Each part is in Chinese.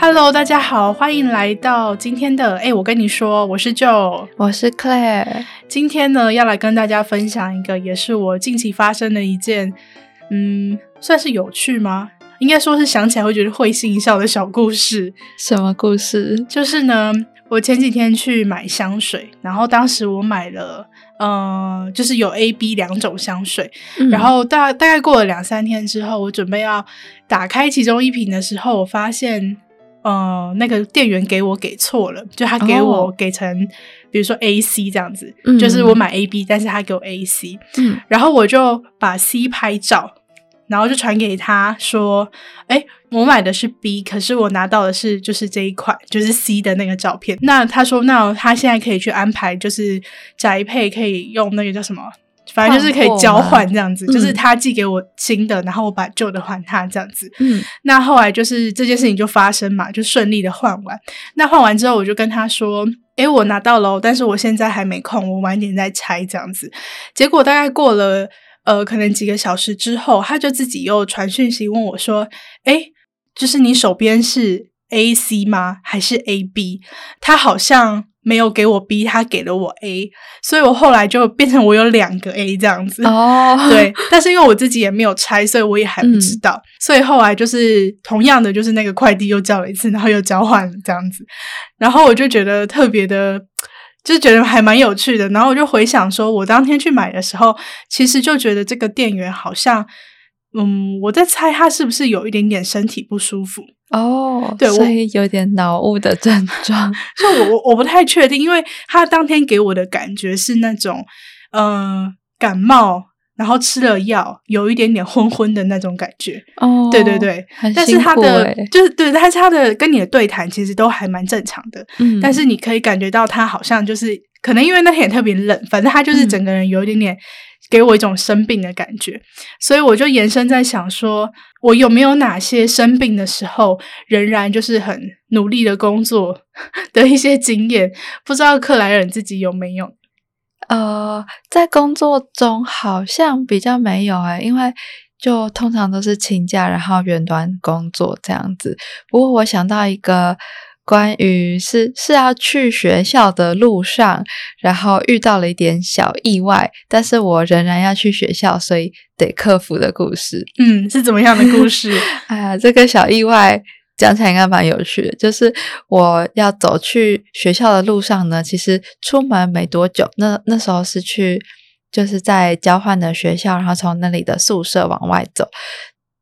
Hello，大家好，欢迎来到今天的哎，我跟你说，我是 Joe，我是 Claire。今天呢，要来跟大家分享一个，也是我近期发生的一件，嗯，算是有趣吗？应该说是想起来会觉得会心一笑的小故事。什么故事？就是呢，我前几天去买香水，然后当时我买了，呃，就是有 A、B 两种香水，嗯、然后大大概过了两三天之后，我准备要打开其中一瓶的时候，我发现。呃，那个店员给我给错了，就他给我给成，oh. 比如说 A C 这样子，嗯、就是我买 A B，但是他给我 A C，嗯，然后我就把 C 拍照，然后就传给他说，哎，我买的是 B，可是我拿到的是就是这一款，就是 C 的那个照片。那他说，那他现在可以去安排，就是宅配可以用那个叫什么？反正就是可以交换这样子，就是他寄给我新的，嗯、然后我把旧的还他这样子。嗯，那后来就是这件事情就发生嘛，就顺利的换完。那换完之后，我就跟他说：“诶，我拿到了，但是我现在还没空，我晚点再拆这样子。”结果大概过了呃，可能几个小时之后，他就自己又传讯息问我说：“诶，就是你手边是 A C 吗？还是 A B？” 他好像。没有给我 B，他给了我 A，所以我后来就变成我有两个 A 这样子。哦，oh. 对，但是因为我自己也没有拆，所以我也还不知道。嗯、所以后来就是同样的，就是那个快递又叫了一次，然后又交换了这样子。然后我就觉得特别的，就觉得还蛮有趣的。然后我就回想说，我当天去买的时候，其实就觉得这个店员好像。嗯，我在猜他是不是有一点点身体不舒服哦？对，所以有点脑雾的症 状。就我我我不太确定，因为他当天给我的感觉是那种，嗯、呃，感冒，然后吃了药，有一点点昏昏的那种感觉。哦，对对对，但是他的就是对，但是他的跟你的对谈其实都还蛮正常的。嗯，但是你可以感觉到他好像就是可能因为那天也特别冷，反正他就是整个人有一点点。给我一种生病的感觉，所以我就延伸在想说，我有没有哪些生病的时候仍然就是很努力的工作的一些经验？不知道克莱尔自己有没有？呃，在工作中好像比较没有哎，因为就通常都是请假，然后远端工作这样子。不过我想到一个。关于是是要去学校的路上，然后遇到了一点小意外，但是我仍然要去学校，所以得克服的故事。嗯，是怎么样的故事？哎呀，这个小意外讲起来应该蛮有趣的。就是我要走去学校的路上呢，其实出门没多久，那那时候是去就是在交换的学校，然后从那里的宿舍往外走，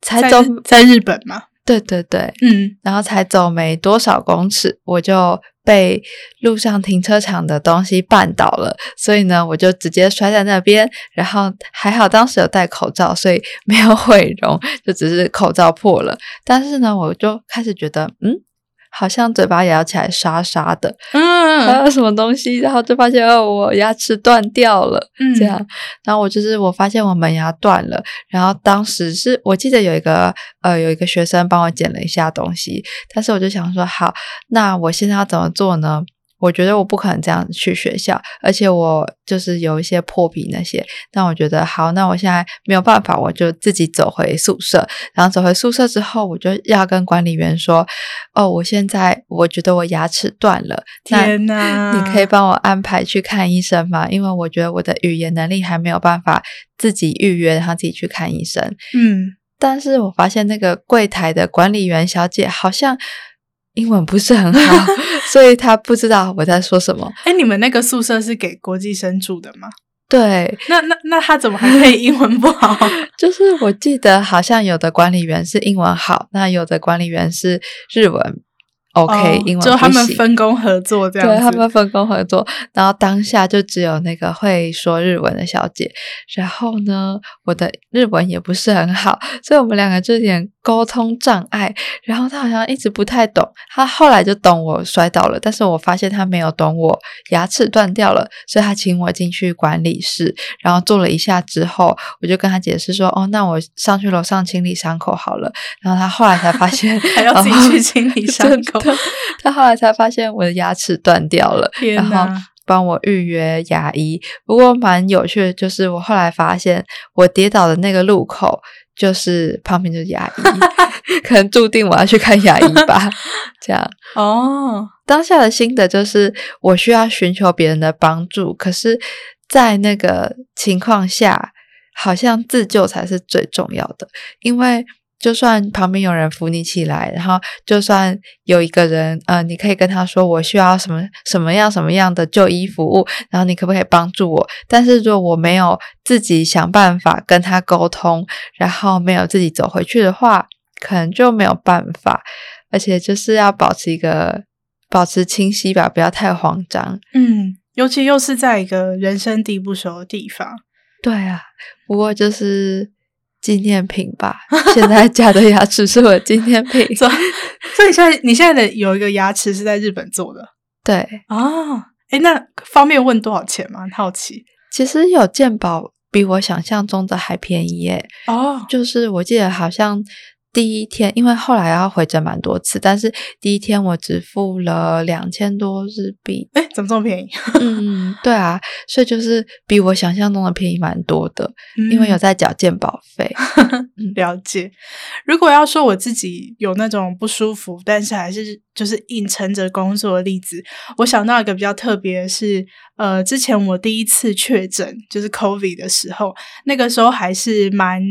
才走在，在日本吗？对对对，嗯，然后才走没多少公尺，我就被路上停车场的东西绊倒了，所以呢，我就直接摔在那边，然后还好当时有戴口罩，所以没有毁容，就只是口罩破了。但是呢，我就开始觉得，嗯。好像嘴巴咬起来沙沙的，嗯，还有什么东西，然后就发现哦，我牙齿断掉了，嗯，这样，然后我就是我发现我门牙断了，然后当时是我记得有一个呃有一个学生帮我捡了一下东西，但是我就想说，好，那我现在要怎么做呢？我觉得我不可能这样子去学校，而且我就是有一些破皮那些。但我觉得好，那我现在没有办法，我就自己走回宿舍。然后走回宿舍之后，我就要跟管理员说：“哦，我现在我觉得我牙齿断了，天哪！你可以帮我安排去看医生吗？因为我觉得我的语言能力还没有办法自己预约，然后自己去看医生。”嗯，但是我发现那个柜台的管理员小姐好像。英文不是很好，所以他不知道我在说什么。哎，你们那个宿舍是给国际生住的吗？对，那那那他怎么还可以英文不好？就是我记得好像有的管理员是英文好，那有的管理员是日文。OK，、哦、英文就他们分工合作这样子，对，他们分工合作，然后当下就只有那个会说日文的小姐，然后呢，我的日文也不是很好，所以我们两个就有点沟通障碍，然后他好像一直不太懂，他后来就懂我摔倒了，但是我发现他没有懂我牙齿断掉了，所以他请我进去管理室，然后坐了一下之后，我就跟他解释说，哦，那我上去楼上清理伤口好了，然后他后来才发现 还要自己去清理 伤口。他他后来才发现我的牙齿断掉了，然后帮我预约牙医。不过蛮有趣的，就是我后来发现我跌倒的那个路口就是旁边就是牙医，可能注定我要去看牙医吧。这样 哦，当下的心得就是我需要寻求别人的帮助，可是，在那个情况下，好像自救才是最重要的，因为。就算旁边有人扶你起来，然后就算有一个人，呃，你可以跟他说我需要什么什么样什么样的就医服务，然后你可不可以帮助我？但是如果我没有自己想办法跟他沟通，然后没有自己走回去的话，可能就没有办法。而且就是要保持一个保持清晰吧，不要太慌张。嗯，尤其又是在一个人生地不熟的地方。对啊，不过就是。纪念品吧，现在假的牙齿是我的纪念品。所以现在你现在的有一个牙齿是在日本做的，对啊，诶，那方便问多少钱吗？很好奇。其实有鉴宝比我想象中的还便宜耶。哦，就是我记得好像。第一天，因为后来要回诊蛮多次，但是第一天我只付了两千多日币。哎，怎么这么便宜？嗯，对啊，所以就是比我想象中的便宜蛮多的，嗯、因为有在缴健保费。了解。如果要说我自己有那种不舒服，但是还是就是硬撑着工作的例子，我想到一个比较特别的是，呃，之前我第一次确诊就是 COVID 的时候，那个时候还是蛮。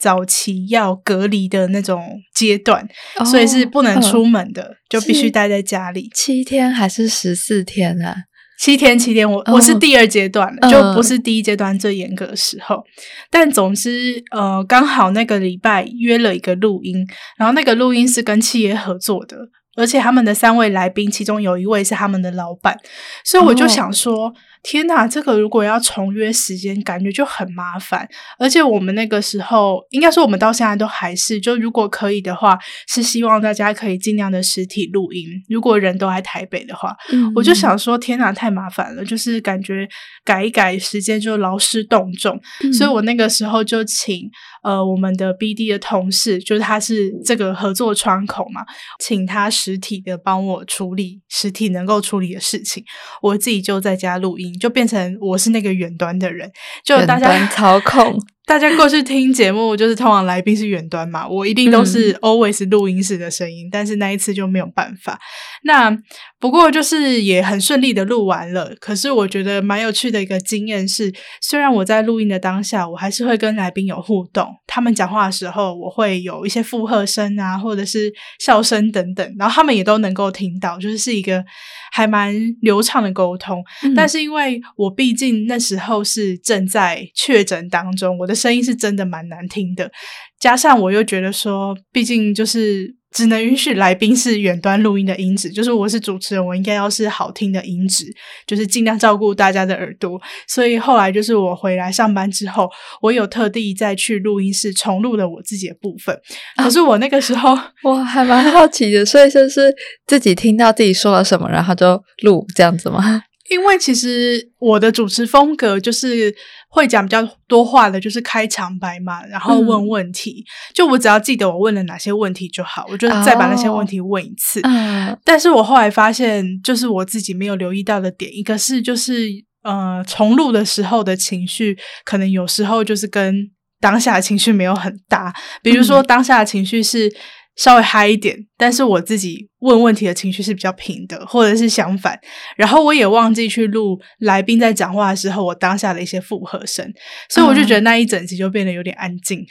早期要隔离的那种阶段，哦，所以是不能出门的，嗯、就必须待在家里。七天还是十四天啊？七天，七天。我、哦、我是第二阶段了，就不是第一阶段最严格的时候。嗯、但总之，呃，刚好那个礼拜约了一个录音，然后那个录音是跟企业合作的，而且他们的三位来宾，其中有一位是他们的老板，所以我就想说。哦天呐，这个如果要重约时间，感觉就很麻烦。而且我们那个时候，应该说我们到现在都还是，就如果可以的话，是希望大家可以尽量的实体录音。如果人都在台北的话，嗯、我就想说，天呐，太麻烦了，就是感觉改一改时间就劳师动众。嗯、所以我那个时候就请呃我们的 BD 的同事，就是他是这个合作窗口嘛，请他实体的帮我处理实体能够处理的事情，我自己就在家录音。就变成我是那个远端的人，就大家操控。大家过去听节目，就是通往来宾是远端嘛，我一定都是 always 录音室的声音，嗯、但是那一次就没有办法。那不过就是也很顺利的录完了。可是我觉得蛮有趣的一个经验是，虽然我在录音的当下，我还是会跟来宾有互动，他们讲话的时候，我会有一些附和声啊，或者是笑声等等，然后他们也都能够听到，就是是一个还蛮流畅的沟通。嗯、但是因为我毕竟那时候是正在确诊当中，我的。声音是真的蛮难听的，加上我又觉得说，毕竟就是只能允许来宾是远端录音的音质，就是我是主持人，我应该要是好听的音质，就是尽量照顾大家的耳朵。所以后来就是我回来上班之后，我有特地再去录音室重录了我自己的部分。可是我那个时候，啊、我还蛮好奇的，所以就是自己听到自己说了什么，然后就录这样子吗？因为其实我的主持风格就是会讲比较多话的，就是开场白嘛，然后问问题。嗯、就我只要记得我问了哪些问题就好，我就再把那些问题问一次。哦嗯、但是我后来发现，就是我自己没有留意到的点，一个是就是呃重录的时候的情绪，可能有时候就是跟当下的情绪没有很大。比如说当下的情绪是。稍微嗨一点，但是我自己问问题的情绪是比较平的，或者是相反。然后我也忘记去录来宾在讲话的时候，我当下的一些附和声，所以我就觉得那一整集就变得有点安静。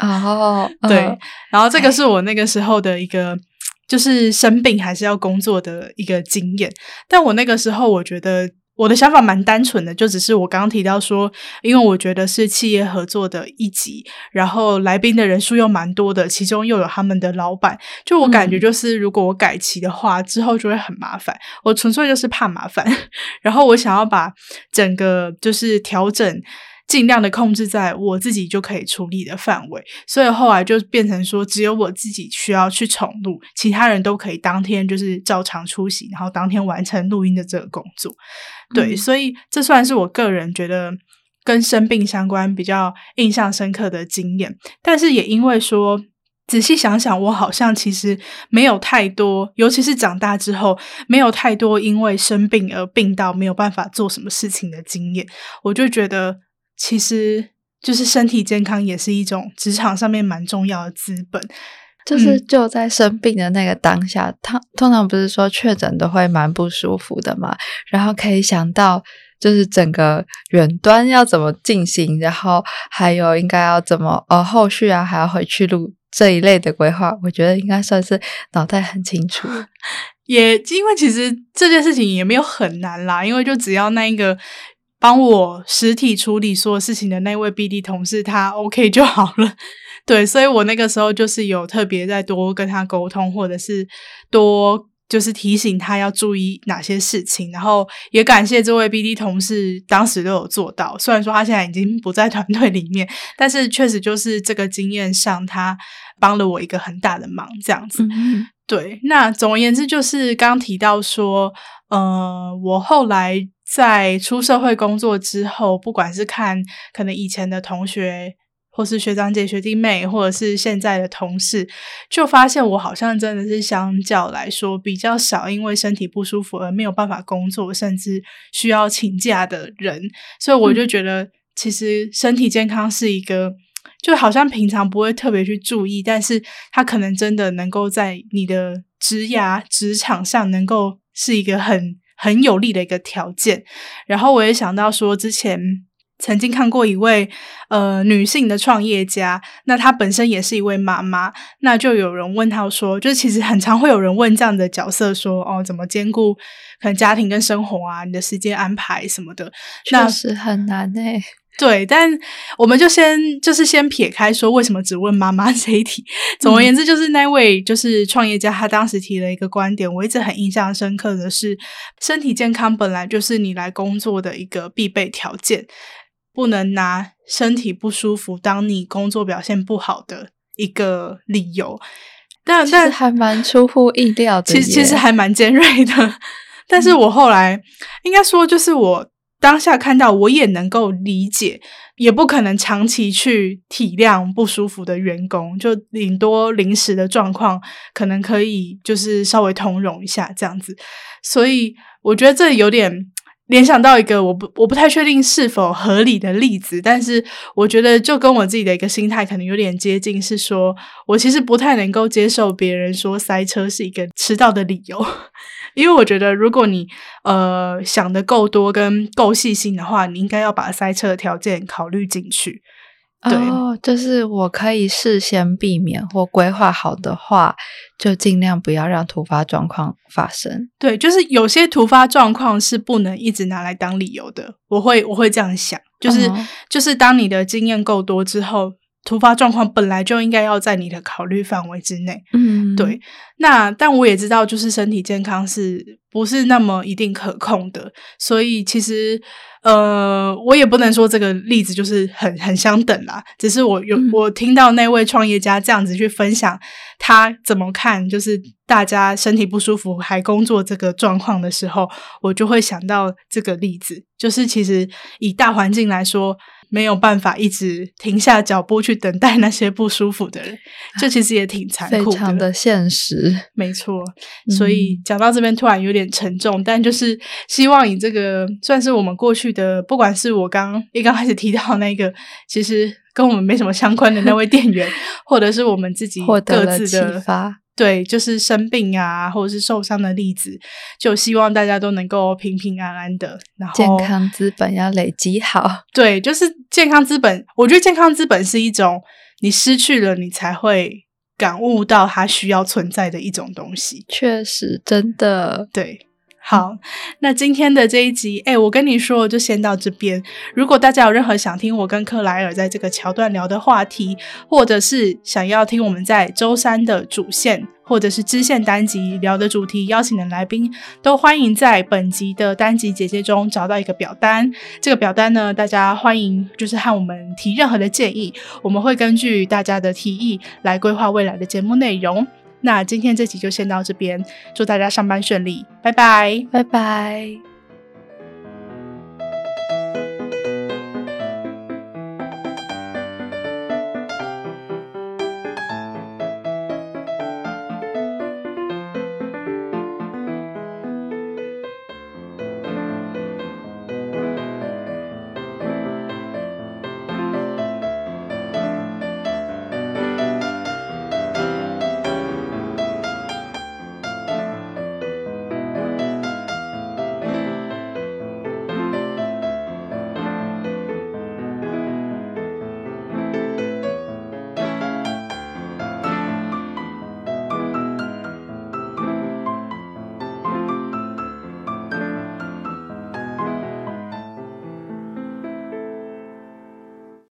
哦，对。然后这个是我那个时候的一个，就是生病还是要工作的一个经验。但我那个时候我觉得。我的想法蛮单纯的，就只是我刚刚提到说，因为我觉得是企业合作的一集，然后来宾的人数又蛮多的，其中又有他们的老板，就我感觉就是如果我改期的话，嗯、之后就会很麻烦。我纯粹就是怕麻烦，然后我想要把整个就是调整。尽量的控制在我自己就可以处理的范围，所以后来就变成说，只有我自己需要去重录，其他人都可以当天就是照常出席，然后当天完成录音的这个工作。对，嗯、所以这算是我个人觉得跟生病相关比较印象深刻的经验。但是也因为说，仔细想想，我好像其实没有太多，尤其是长大之后，没有太多因为生病而病到没有办法做什么事情的经验，我就觉得。其实就是身体健康也是一种职场上面蛮重要的资本。就是就在生病的那个当下，他、嗯、通常不是说确诊都会蛮不舒服的嘛，然后可以想到就是整个远端要怎么进行，然后还有应该要怎么呃后续啊还要回去录这一类的规划，我觉得应该算是脑袋很清楚。也因为其实这件事情也没有很难啦，因为就只要那一个帮我实体处理所有事情的那位 BD 同事他 OK 就好了。对，所以我那个时候就是有特别再多跟他沟通，或者是多就是提醒他要注意哪些事情，然后也感谢这位 BD 同事当时都有做到。虽然说他现在已经不在团队里面，但是确实就是这个经验上，他帮了我一个很大的忙，这样子。嗯、对，那总而言之，就是刚刚提到说，呃，我后来在出社会工作之后，不管是看可能以前的同学。或是学长姐、学弟妹，或者是现在的同事，就发现我好像真的是相较来说比较少，因为身体不舒服而没有办法工作，甚至需要请假的人。所以我就觉得，其实身体健康是一个，就好像平常不会特别去注意，但是它可能真的能够在你的职涯、职场上能够是一个很很有利的一个条件。然后我也想到说，之前。曾经看过一位呃女性的创业家，那她本身也是一位妈妈，那就有人问她说，就其实很常会有人问这样的角色说，哦，怎么兼顾可能家庭跟生活啊，你的时间安排什么的，确实很难诶。对，但我们就先就是先撇开说为什么只问妈妈 这一题，总而言之，就是那位就是创业家，他当时提了一个观点，我一直很印象深刻的是，身体健康本来就是你来工作的一个必备条件。不能拿身体不舒服当你工作表现不好的一个理由，但但还蛮出乎意料的。其实其实还蛮尖锐的，但是我后来、嗯、应该说，就是我当下看到，我也能够理解，也不可能长期去体谅不舒服的员工，就顶多临时的状况，可能可以就是稍微通融一下这样子。所以我觉得这有点。联想到一个我不我不太确定是否合理的例子，但是我觉得就跟我自己的一个心态可能有点接近，是说我其实不太能够接受别人说塞车是一个迟到的理由，因为我觉得如果你呃想的够多跟够细心的话，你应该要把塞车的条件考虑进去。对哦，就是我可以事先避免或规划好的话，就尽量不要让突发状况发生。对，就是有些突发状况是不能一直拿来当理由的。我会我会这样想，就是、哦、就是当你的经验够多之后，突发状况本来就应该要在你的考虑范围之内。嗯，对。那但我也知道，就是身体健康是不是那么一定可控的，所以其实。呃，我也不能说这个例子就是很很相等啦，只是我有我听到那位创业家这样子去分享他怎么看，就是大家身体不舒服还工作这个状况的时候，我就会想到这个例子，就是其实以大环境来说。没有办法一直停下脚步去等待那些不舒服的人，这其实也挺残酷的，非常的现实。没错，所以讲到这边突然有点沉重，嗯、但就是希望以这个算是我们过去的，不管是我刚一刚开始提到那个，其实跟我们没什么相关的那位店员，或者是我们自己各自的启发。对，就是生病啊，或者是受伤的例子，就希望大家都能够平平安安的。然后，健康资本要累积好。对，就是健康资本。我觉得健康资本是一种你失去了，你才会感悟到它需要存在的一种东西。确实，真的，对。好，那今天的这一集，哎，我跟你说，就先到这边。如果大家有任何想听我跟克莱尔在这个桥段聊的话题，或者是想要听我们在周三的主线或者是支线单集聊的主题，邀请的来宾，都欢迎在本集的单集简介中找到一个表单。这个表单呢，大家欢迎就是和我们提任何的建议，我们会根据大家的提议来规划未来的节目内容。那今天这集就先到这边，祝大家上班顺利，拜拜，拜拜。